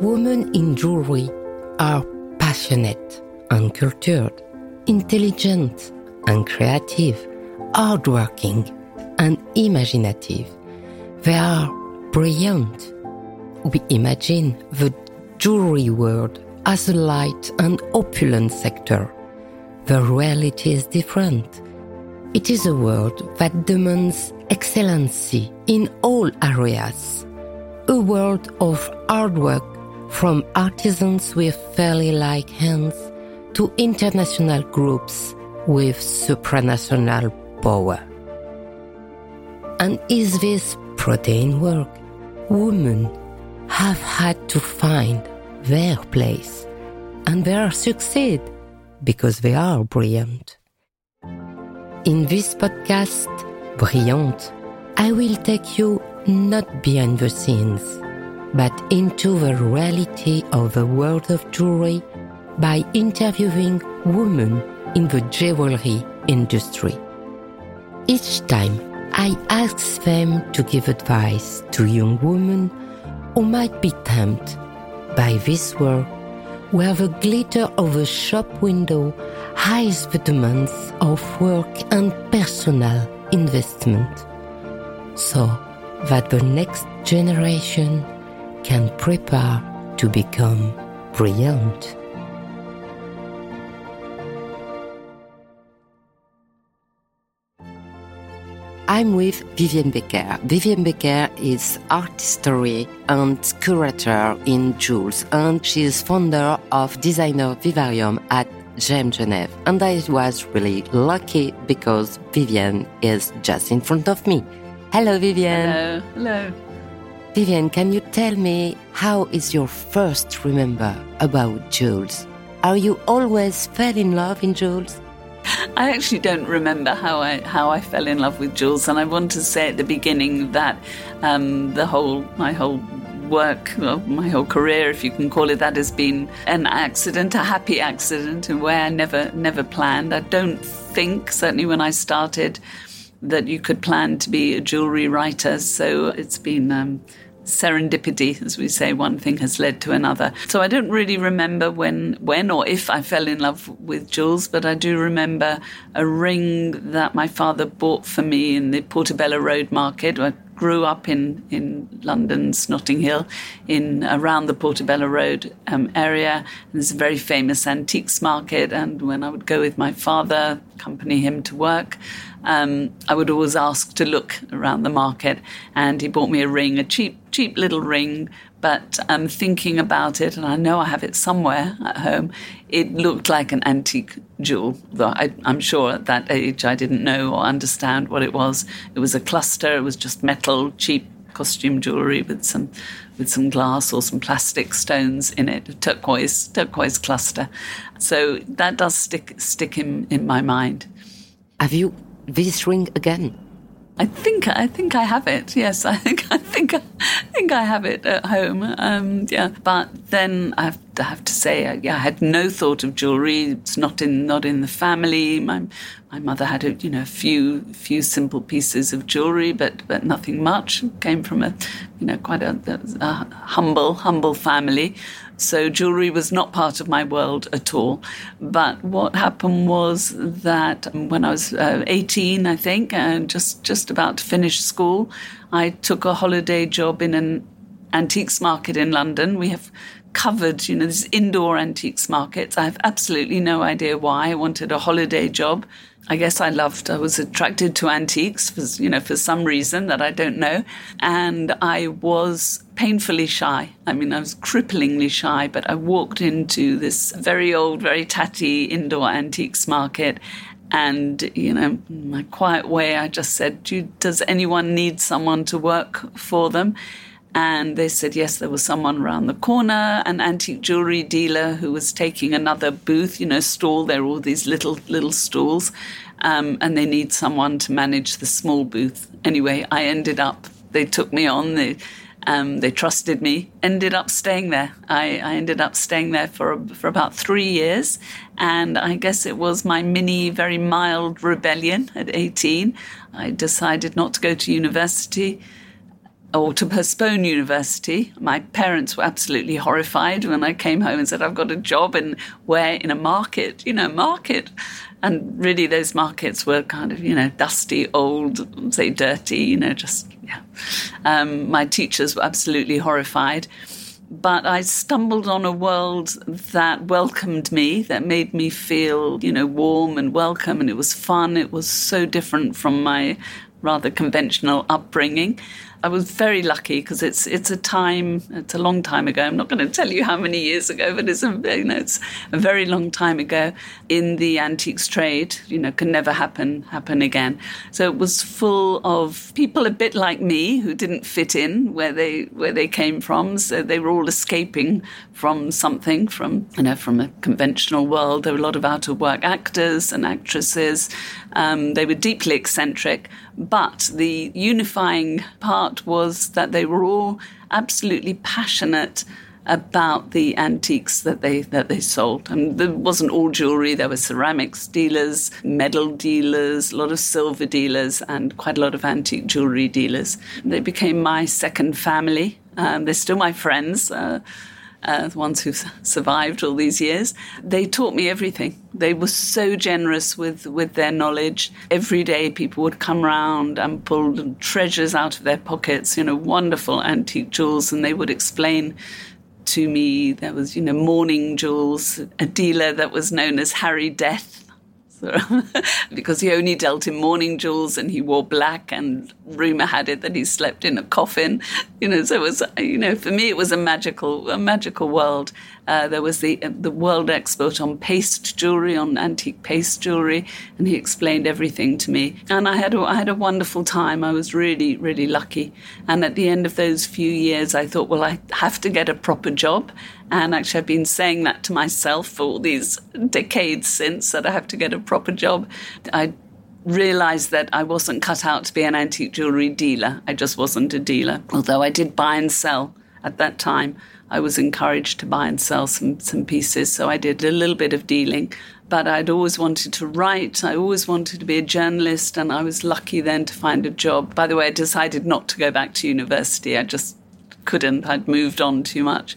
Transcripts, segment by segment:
Women in jewelry are passionate and cultured, intelligent and creative, hardworking and imaginative. They are brilliant. We imagine the jewelry world as a light and opulent sector. The reality is different. It is a world that demands excellency in all areas. A world of hard work from artisans with fairly like hands to international groups with supranational power. And is this protein work? Women have had to find their place and they are succeed because they are brilliant. In this podcast, Brilliant, I will take you not behind the scenes, but into the reality of the world of jewelry by interviewing women in the jewelry industry. Each time, I ask them to give advice to young women who might be tempted by this world where the glitter of a shop window hides the demands of work and personal investment so that the next generation can prepare to become brilliant. I'm with Vivienne Becker. Vivienne Becker is art history and curator in Jewels, and she is founder of Designer Vivarium at GEM Genève. And I was really lucky because Vivienne is just in front of me. Hello, Vivienne. Hello. Hello. Vivienne, can you tell me how is your first remember about jewels? Are you always fell in love in jewels? I actually don't remember how I how I fell in love with jewels, and I want to say at the beginning that um, the whole my whole work, well, my whole career, if you can call it that, has been an accident, a happy accident, and where I never never planned. I don't think certainly when I started that you could plan to be a jewelry writer. So it's been um, serendipity, as we say, one thing has led to another. So I don't really remember when, when or if I fell in love with jewels, but I do remember a ring that my father bought for me in the Portobello Road Market. I grew up in, in London's Notting Hill, in around the Portobello Road um, area. And there's a very famous antiques market, and when I would go with my father, accompany him to work, um, I would always ask to look around the market, and he bought me a ring, a cheap, cheap little ring. But um, thinking about it, and I know I have it somewhere at home, it looked like an antique jewel. Though I, I'm sure at that age I didn't know or understand what it was. It was a cluster. It was just metal, cheap costume jewelry with some with some glass or some plastic stones in it, a turquoise turquoise cluster. So that does stick stick in, in my mind. Have you this ring again? I think I think I have it. Yes, I think I think I think I have it at home. Um, yeah, but then I have to have to say, uh, yeah, I had no thought of jewelry. It's not in not in the family. My my mother had a you know a few few simple pieces of jewelry, but but nothing much. Came from a you know quite a, a humble humble family. So jewelry was not part of my world at all. But what happened was that when I was uh, 18, I think, and just, just about to finish school, I took a holiday job in an antiques market in London. We have covered, you know, these indoor antiques markets. I have absolutely no idea why. I wanted a holiday job. I guess I loved, I was attracted to antiques for, you know, for some reason that I don't know. And I was painfully shy. I mean, I was cripplingly shy, but I walked into this very old, very tatty indoor antiques market. And, you know, my quiet way, I just said, Does anyone need someone to work for them? And they said, yes, there was someone around the corner, an antique jewelry dealer who was taking another booth, you know, stall. There are all these little, little stalls. Um, and they need someone to manage the small booth. Anyway, I ended up, they took me on, they, um, they trusted me, ended up staying there. I, I ended up staying there for, for about three years. And I guess it was my mini, very mild rebellion at 18. I decided not to go to university or to postpone university. My parents were absolutely horrified when I came home and said, I've got a job in where in a market, you know, market. And really, those markets were kind of, you know, dusty, old, say dirty, you know, just, yeah. Um, my teachers were absolutely horrified. But I stumbled on a world that welcomed me, that made me feel, you know, warm and welcome. And it was fun. It was so different from my rather conventional upbringing. I was very lucky because it's it's a time it's a long time ago. I'm not going to tell you how many years ago, but it's a you know it's a very long time ago in the antiques trade. You know, can never happen happen again. So it was full of people a bit like me who didn't fit in where they where they came from. So they were all escaping from something from you know from a conventional world. There were a lot of out of work actors and actresses. Um, they were deeply eccentric, but the unifying part was that they were all absolutely passionate about the antiques that they that they sold. And there wasn't all jewelry. There were ceramics dealers, metal dealers, a lot of silver dealers, and quite a lot of antique jewelry dealers. They became my second family. Um, they're still my friends. Uh, uh, the ones who've survived all these years, they taught me everything. They were so generous with, with their knowledge. Every day, people would come round and pull treasures out of their pockets, you know, wonderful antique jewels, and they would explain to me there was, you know, mourning jewels, a dealer that was known as Harry Death because he only dealt in mourning jewels and he wore black, and rumor had it that he slept in a coffin. You know, so it was, you know, for me it was a magical, a magical world. Uh, there was the the world expert on paste jewelry, on antique paste jewelry, and he explained everything to me. And I had a, I had a wonderful time. I was really really lucky. And at the end of those few years, I thought, well, I have to get a proper job. And actually, I've been saying that to myself for all these decades since that I have to get a proper job. I realized that I wasn't cut out to be an antique jewelry dealer. I just wasn't a dealer. Although I did buy and sell at that time. I was encouraged to buy and sell some, some pieces, so I did a little bit of dealing. But I'd always wanted to write, I always wanted to be a journalist, and I was lucky then to find a job. By the way, I decided not to go back to university. I just couldn't. I'd moved on too much.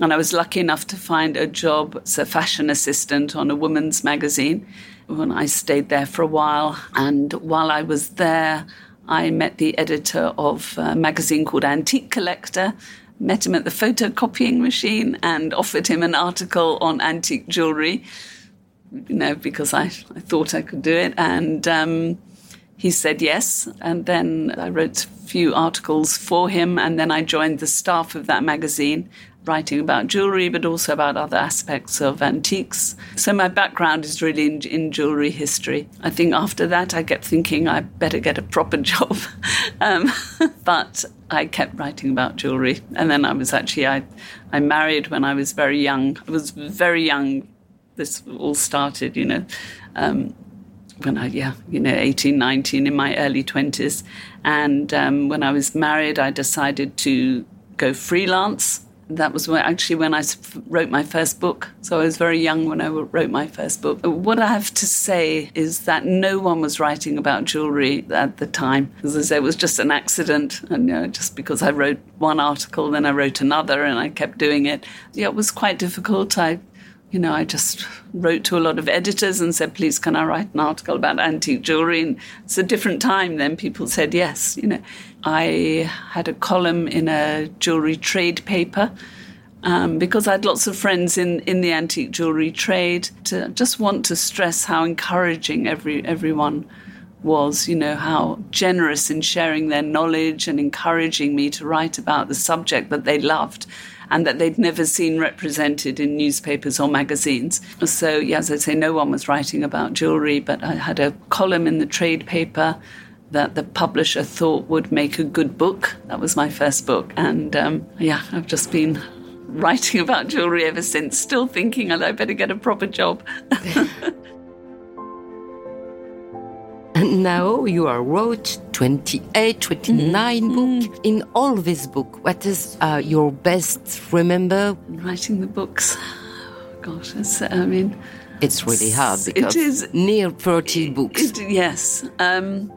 And I was lucky enough to find a job as a fashion assistant on a woman's magazine when I stayed there for a while. And while I was there, I met the editor of a magazine called Antique Collector, met him at the photocopying machine, and offered him an article on antique jewelry, you know, because I, I thought I could do it. And um, he said yes. And then I wrote a few articles for him, and then I joined the staff of that magazine writing about jewelry, but also about other aspects of antiques. So my background is really in, in jewelry history. I think after that, I kept thinking I better get a proper job. um, but I kept writing about jewelry. And then I was actually, I, I married when I was very young. I was very young. This all started, you know. Um, when I, yeah, you know, 18, 19, in my early 20s. And um, when I was married, I decided to go freelance that was when, actually when I wrote my first book. So I was very young when I wrote my first book. What I have to say is that no one was writing about jewelry at the time. As I say, it was just an accident. And you know, just because I wrote one article, then I wrote another and I kept doing it. Yeah, it was quite difficult. I you know, I just wrote to a lot of editors and said, please, can I write an article about antique jewelry? And it's a different time then. People said yes. You know, I had a column in a jewelry trade paper um, because I had lots of friends in, in the antique jewelry trade. To just want to stress how encouraging every everyone was, you know, how generous in sharing their knowledge and encouraging me to write about the subject that they loved and that they'd never seen represented in newspapers or magazines. So, yeah, as I say, no one was writing about jewelry, but I had a column in the trade paper that the publisher thought would make a good book. That was my first book. And um, yeah, I've just been writing about jewelry ever since, still thinking I better get a proper job. And now you are wrote 28, 29 mm-hmm. book. In all this book, what is uh, your best remember? Writing the books. Oh, gosh, it's, I mean... It's really hard because it is near 30 books. It, yes. Um,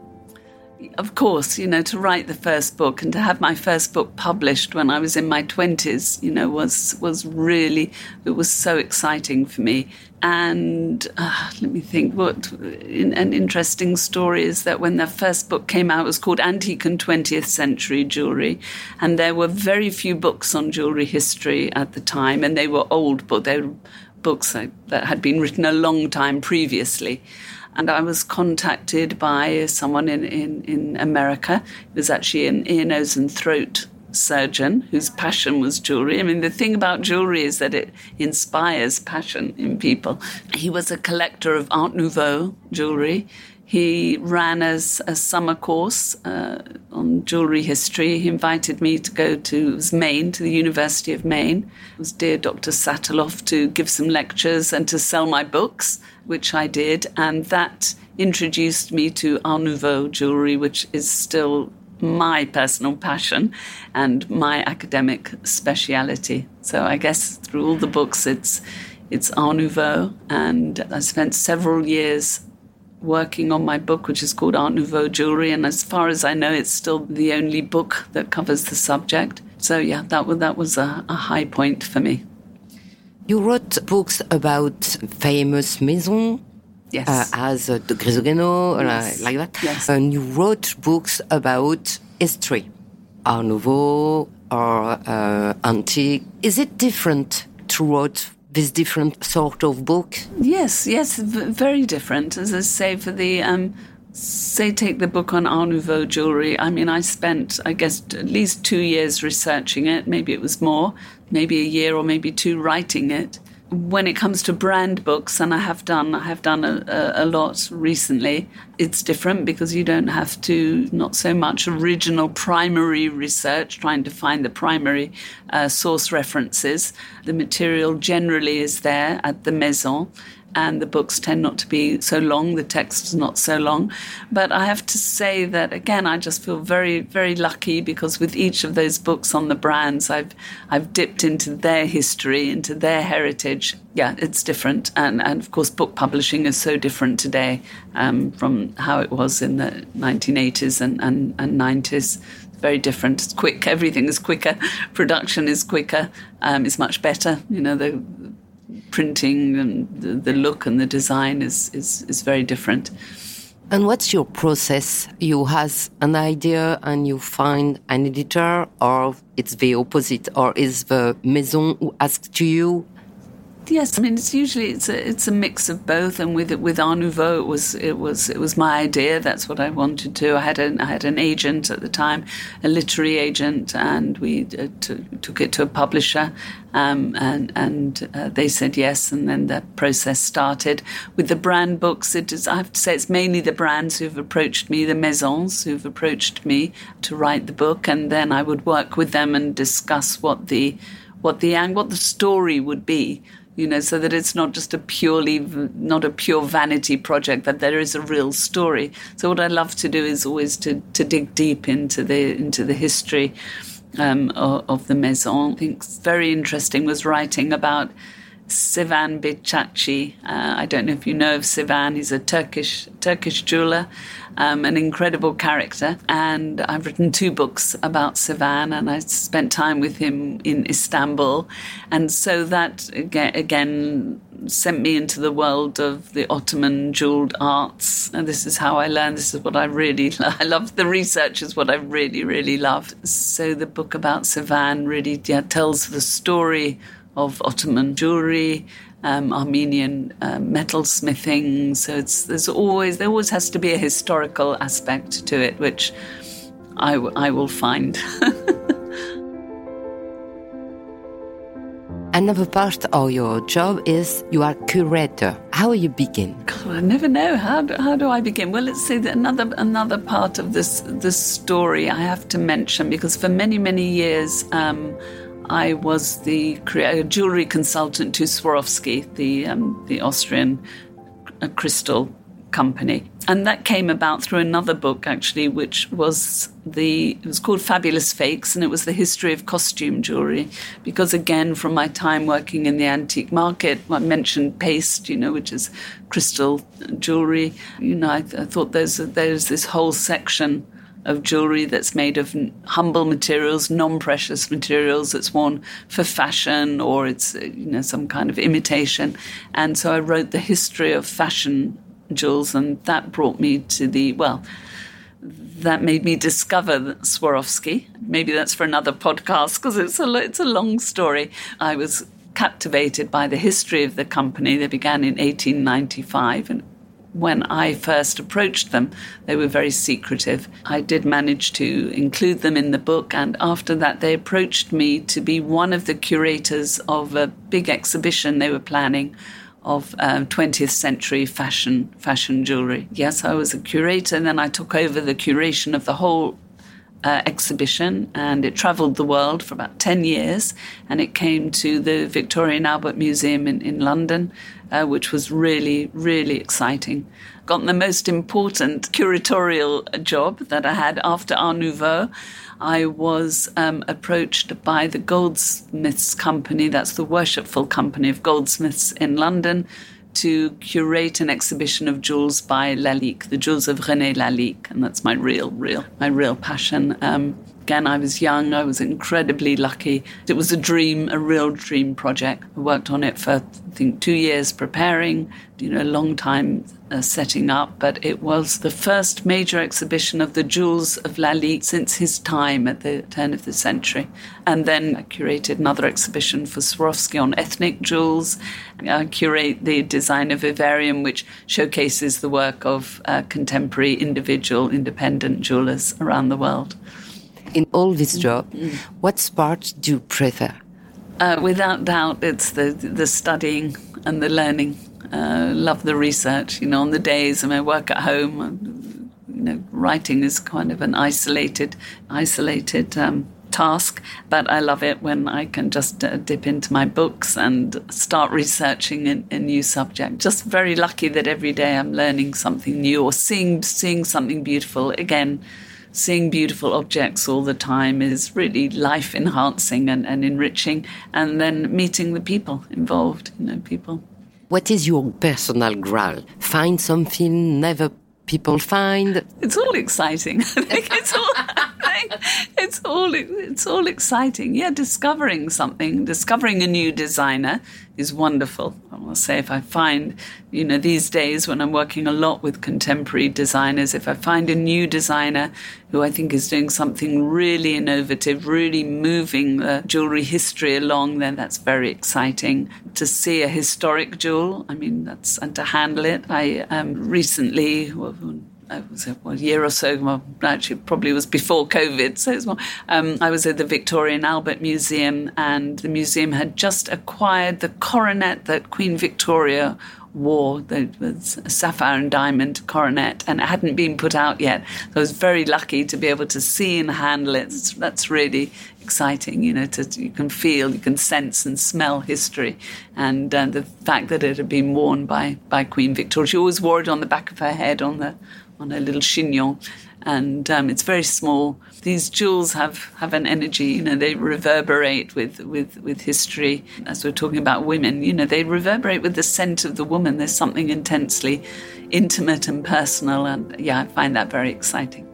of course, you know, to write the first book and to have my first book published when I was in my twenties, you know, was was really it was so exciting for me. And uh, let me think, what in, an interesting story is that when the first book came out, it was called Antique and 20th Century Jewelry, and there were very few books on jewelry history at the time, and they were old, but they were books that had been written a long time previously. And I was contacted by someone in, in, in America. It was actually an ear, nose, and throat surgeon whose passion was jewelry. I mean, the thing about jewelry is that it inspires passion in people. He was a collector of Art Nouveau jewelry. He ran as a summer course uh, on jewelry history. He invited me to go to Maine, to the University of Maine. It was dear Dr. Satelov to give some lectures and to sell my books which I did, and that introduced me to Art Nouveau jewelry, which is still my personal passion and my academic speciality. So I guess through all the books, it's it's Art Nouveau, and I spent several years working on my book, which is called Art Nouveau Jewelry. And as far as I know, it's still the only book that covers the subject. So yeah, that was that was a, a high point for me. You wrote books about famous maisons. Yes. Uh, as uh, de Grisogono, yes. uh, like that. Yes. And you wrote books about history, Art Nouveau or uh, antique. Is it different to write this different sort of book? Yes, yes, very different. As I say, for the um, say take the book on Art Nouveau jewelry. I mean, I spent, I guess, at least two years researching it. Maybe it was more, maybe a year or maybe two writing it. When it comes to brand books, and I have done, I have done a, a, a lot recently. It's different because you don't have to not so much original primary research, trying to find the primary uh, source references. The material generally is there at the maison and the books tend not to be so long, the text is not so long. But I have to say that again, I just feel very, very lucky because with each of those books on the brands, I've I've dipped into their history, into their heritage. Yeah, it's different, and and of course, book publishing is so different today um, from how it was in the 1980s and, and, and 90s very different. It's quick. Everything is quicker. Production is quicker. Um, it's much better. You know, the printing and the, the look and the design is, is, is very different. And what's your process? You has an idea and you find an editor, or it's the opposite, or is the maison who asks to you Yes, I mean it's usually it's a it's a mix of both, and with with Art Nouveau, it was it was it was my idea. That's what I wanted to. I had an I had an agent at the time, a literary agent, and we uh, t- took it to a publisher, um, and and uh, they said yes, and then the process started. With the brand books, it is I have to say it's mainly the brands who've approached me, the maisons who've approached me to write the book, and then I would work with them and discuss what the what the what the story would be you know, so that it's not just a purely, not a pure vanity project, that there is a real story. So what I love to do is always to, to dig deep into the, into the history um, of, of, the Maison. I think very interesting was writing about Sevan Bıçakçı. Uh, I don't know if you know of Sevan. He's a Turkish Turkish jeweler, um, an incredible character. And I've written two books about Sevan, and I spent time with him in Istanbul. And so that again, sent me into the world of the Ottoman jeweled arts. And this is how I learned. This is what I really love. I love. The research is what I really, really love. So the book about Sevan really yeah, tells the story of Ottoman jewelry, um, Armenian uh, metal smithing. So it's there's always there always has to be a historical aspect to it, which I, w- I will find. Another part of your job is you are curator. How do you begin? God, I never know how do, how do I begin. Well, let's say that another another part of this this story I have to mention because for many many years. Um, I was the jewelry consultant to Swarovski, the um, the Austrian uh, crystal company. And that came about through another book, actually, which was the, it was called Fabulous Fakes, and it was the history of costume jewelry. Because again, from my time working in the antique market, I mentioned paste, you know, which is crystal jewelry. You know, I, I thought there's, there's this whole section of jewelry that's made of humble materials, non-precious materials that's worn for fashion or it's uh, you know some kind of imitation. And so I wrote the history of fashion jewels, and that brought me to the well. That made me discover Swarovski. Maybe that's for another podcast because it's a it's a long story. I was captivated by the history of the company. They began in 1895 and when I first approached them, they were very secretive. I did manage to include them in the book, and after that, they approached me to be one of the curators of a big exhibition they were planning of um, 20th century fashion fashion jewelry. Yes, I was a curator, and then I took over the curation of the whole uh, exhibition, and it travelled the world for about 10 years, and it came to the Victoria and Albert Museum in, in London, uh, which was really, really exciting. Got the most important curatorial job that I had after Art Nouveau. I was um, approached by the Goldsmiths Company, that's the worshipful company of goldsmiths in London, to curate an exhibition of jewels by Lalique, the jewels of René Lalique, and that's my real, real, my real passion. Um, again, I was young, I was incredibly lucky. It was a dream, a real dream project. I worked on it for, I think, two years preparing, you know, a long time uh, setting up, but it was the first major exhibition of the jewels of Lalique since his time at the turn of the century. And then I curated another exhibition for Swarovski on ethnic jewels. I curate the Designer Vivarium, which showcases the work of uh, contemporary individual independent jewelers around the world in all this job, mm. what part do you prefer? Uh, without doubt, it's the the studying and the learning. Uh, love the research. You know, on the days when I work at home, uh, you know, writing is kind of an isolated, isolated um, task. But I love it when I can just uh, dip into my books and start researching a, a, new subject. Just very lucky that every day I'm learning something new or seeing seeing something beautiful again seeing beautiful objects all the time is really life enhancing and, and enriching. And then meeting the people involved, you know, people. What is your personal graal? Find something never people find? It's all exciting. I think it's all. it's all it's all exciting. Yeah, discovering something, discovering a new designer is wonderful. I will say if I find, you know, these days when I'm working a lot with contemporary designers, if I find a new designer who I think is doing something really innovative, really moving the jewelry history along, then that's very exciting. To see a historic jewel, I mean, that's and to handle it. I um, recently. Well, I was a, well, year or so, well, actually, probably was before COVID. So more, um, I was at the Victoria and Albert Museum, and the museum had just acquired the coronet that Queen Victoria wore. It was a sapphire and diamond coronet, and it hadn't been put out yet. So I was very lucky to be able to see and handle it. That's really exciting, you know, to, you can feel, you can sense and smell history. And uh, the fact that it had been worn by, by Queen Victoria. She always wore it on the back of her head on the on a little chignon, and um, it's very small. These jewels have, have an energy, you know, they reverberate with, with, with history. As we're talking about women, you know, they reverberate with the scent of the woman. There's something intensely intimate and personal, and yeah, I find that very exciting.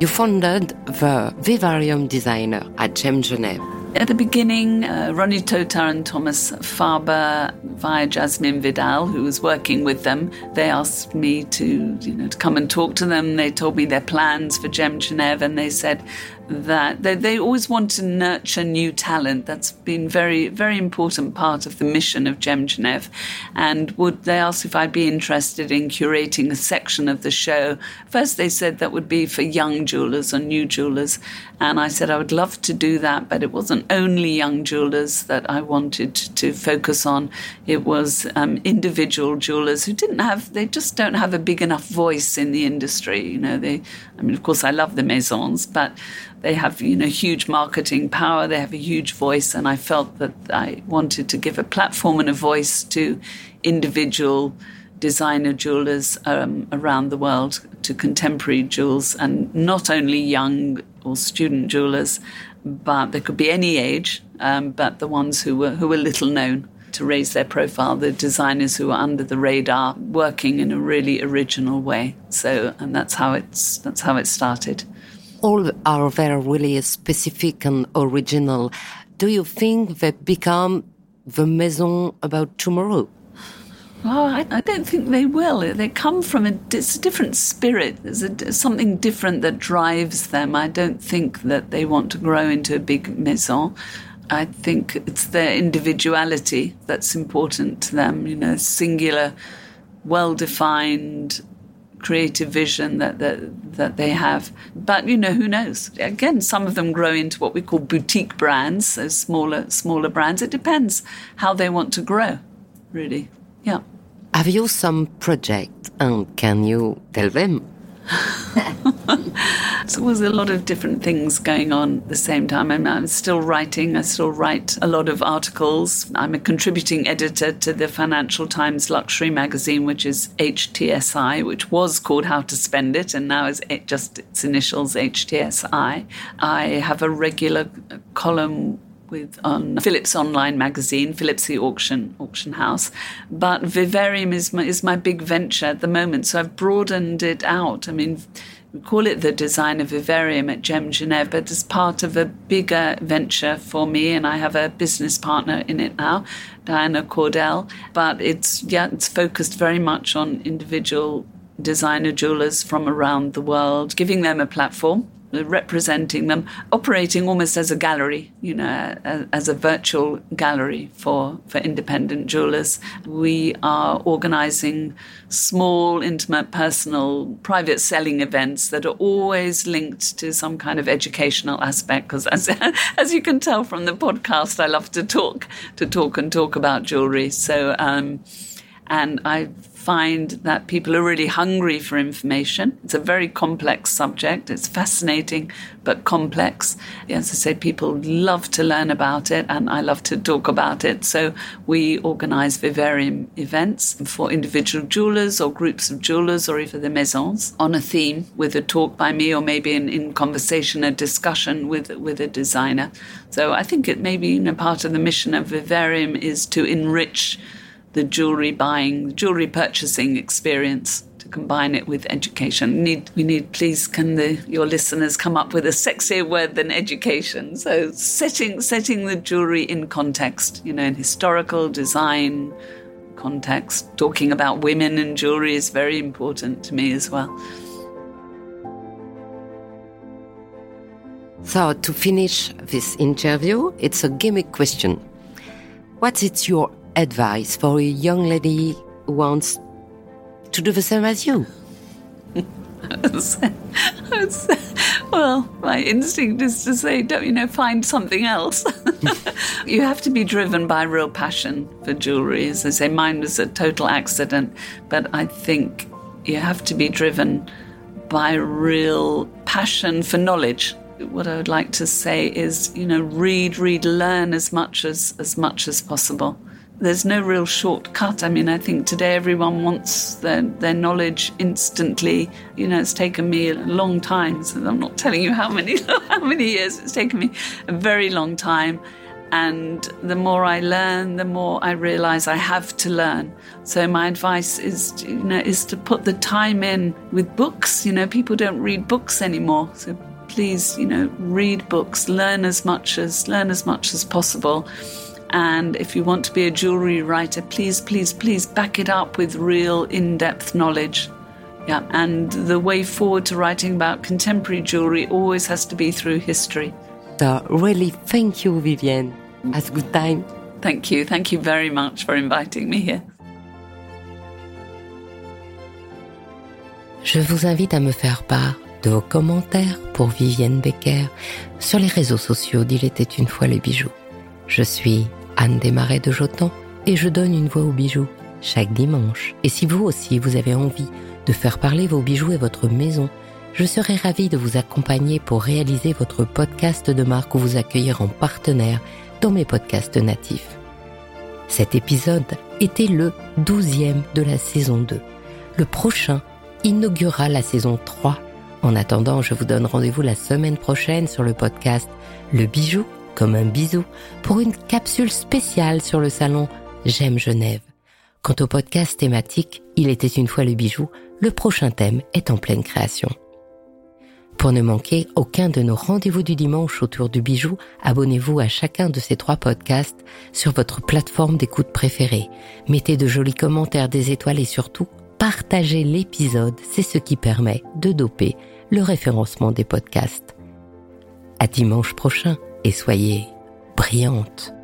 You founded the Vivarium designer at Gem Genève. At the beginning, uh, Ronny Totah and Thomas Faerber, via Jasmine Vidal, who was working with them, they asked me to, you know, to come and talk to them. They told me their plans for Gem Genève, and they said, that they, they always want to nurture new talent. That's been very, very important part of the mission of Gem Genève. And would they asked if I'd be interested in curating a section of the show? First, they said that would be for young jewelers or new jewelers. And I said I would love to do that, but it wasn't only young jewelers that I wanted to focus on. It was um, individual jewelers who didn't have, they just don't have a big enough voice in the industry. You know, they, I mean, of course, I love the maisons, but They have, you know, huge marketing power. They have a huge voice, and I felt that I wanted to give a platform and a voice to individual designer jewelers um, around the world, to contemporary jewels, and not only young or student jewelers, but they could be any age, um, but the ones who were who were little known to raise their profile, the designers who are under the radar, working in a really original way. So, and that's how it's that's how it started. All are very really specific and original. Do you think they become the maison about tomorrow? Oh, I, I, don't think they will. They come from a, it's a different spirit. There's a, something different that drives them. I don't think that they want to grow into a big maison. I think it's their individuality that's important to them, you know, singular, well defined creative vision that, that that they have. But you know, who knows? Again, some of them grow into what we call boutique brands, so smaller smaller brands. It depends how they want to grow, really. Yeah. Have you some project and can you tell them? so was a lot of different things going on at the same time. I'm, I'm, still writing. I still write a lot of articles. I'm a contributing editor to the Financial Times luxury magazine, which is HTSI, which was called How to Spend It, and now is just its initials HTSI. I have a regular column with um, on Phillips Online magazine, Phillips the auction auction house. But Vivarium is my is my big venture at the moment, so I've broadened it out. I mean, we call it the Designer Vivarium at Gem Genève, but it's part of a bigger venture for me, and I have a business partner in it now, Diana Cordell. But it's yeah, it's focused very much on individual designer jewelers from around the world, giving them a platform representing them, operating almost as a gallery, you know, as a virtual gallery for, for independent jewelers. We are organizing small, intimate, personal, private selling events that are always linked to some kind of educational aspect. Because as, as you can tell from the podcast, I love to talk, to talk and talk about jewelry. So, um, and I find that people are really hungry for information. It's a very complex subject. It's fascinating but complex. As I say, people love to learn about it, and I love to talk about it. So we organise vivarium events for individual jewelers or groups of jewelers or even the maisons on a theme with a talk by me or maybe in, in conversation, a discussion with with a designer. So I think it may be you know, part of the mission of vivarium is to enrich the jewelry buying, jewelry purchasing experience to combine it with education. Need, we need, please, can the, your listeners come up with a sexier word than education? So setting, setting the jewelry in context, you know, in historical design context. Talking about women and jewelry is very important to me as well. So, to finish this interview, it's a gimmick question. What is your advice for a young lady who wants to do the same as you? well, my instinct is to say, don't you know, find something else. you have to be driven by real passion for jewelry. As I say, mine was a total accident, but I think you have to be driven by real passion for knowledge. What I would like to say is, you know, read, read, learn as much as as much as possible there's no real shortcut. I mean, I think today everyone wants their, their knowledge instantly. You know, it's taken me a long time. So I'm not telling you how many how many years it's taken me a very long time. And the more I learn, the more I realize I have to learn. So my advice is, to, you know, is to put the time in with books. You know, people don't read books anymore. So please, you know, read books, learn as much as learn as much as possible and if you want to be a jewelry writer, please, please, please back it up with real in depth knowledge. Yeah, and the way forward to writing about contemporary jewelry always has to be through history. So, really, thank you, Vivienne. Has good time. Thank you. Thank you very much for inviting me here. Je vous invite à me faire part de vos commentaires pour Vivienne Becker sur les réseaux sociaux d'Il était une fois les bijoux. Je suis Anne Desmarais de Jotan et je donne une voix aux bijoux chaque dimanche. Et si vous aussi vous avez envie de faire parler vos bijoux et votre maison, je serai ravie de vous accompagner pour réaliser votre podcast de marque ou vous accueillir en partenaire dans mes podcasts natifs. Cet épisode était le douzième de la saison 2. Le prochain inaugurera la saison 3. En attendant, je vous donne rendez-vous la semaine prochaine sur le podcast Le bijou comme un bisou pour une capsule spéciale sur le salon J'aime Genève. Quant au podcast thématique Il était une fois le bijou, le prochain thème est en pleine création. Pour ne manquer aucun de nos rendez-vous du dimanche autour du bijou, abonnez-vous à chacun de ces trois podcasts sur votre plateforme d'écoute préférée. Mettez de jolis commentaires, des étoiles et surtout, partagez l'épisode, c'est ce qui permet de doper le référencement des podcasts. À dimanche prochain et soyez brillantes.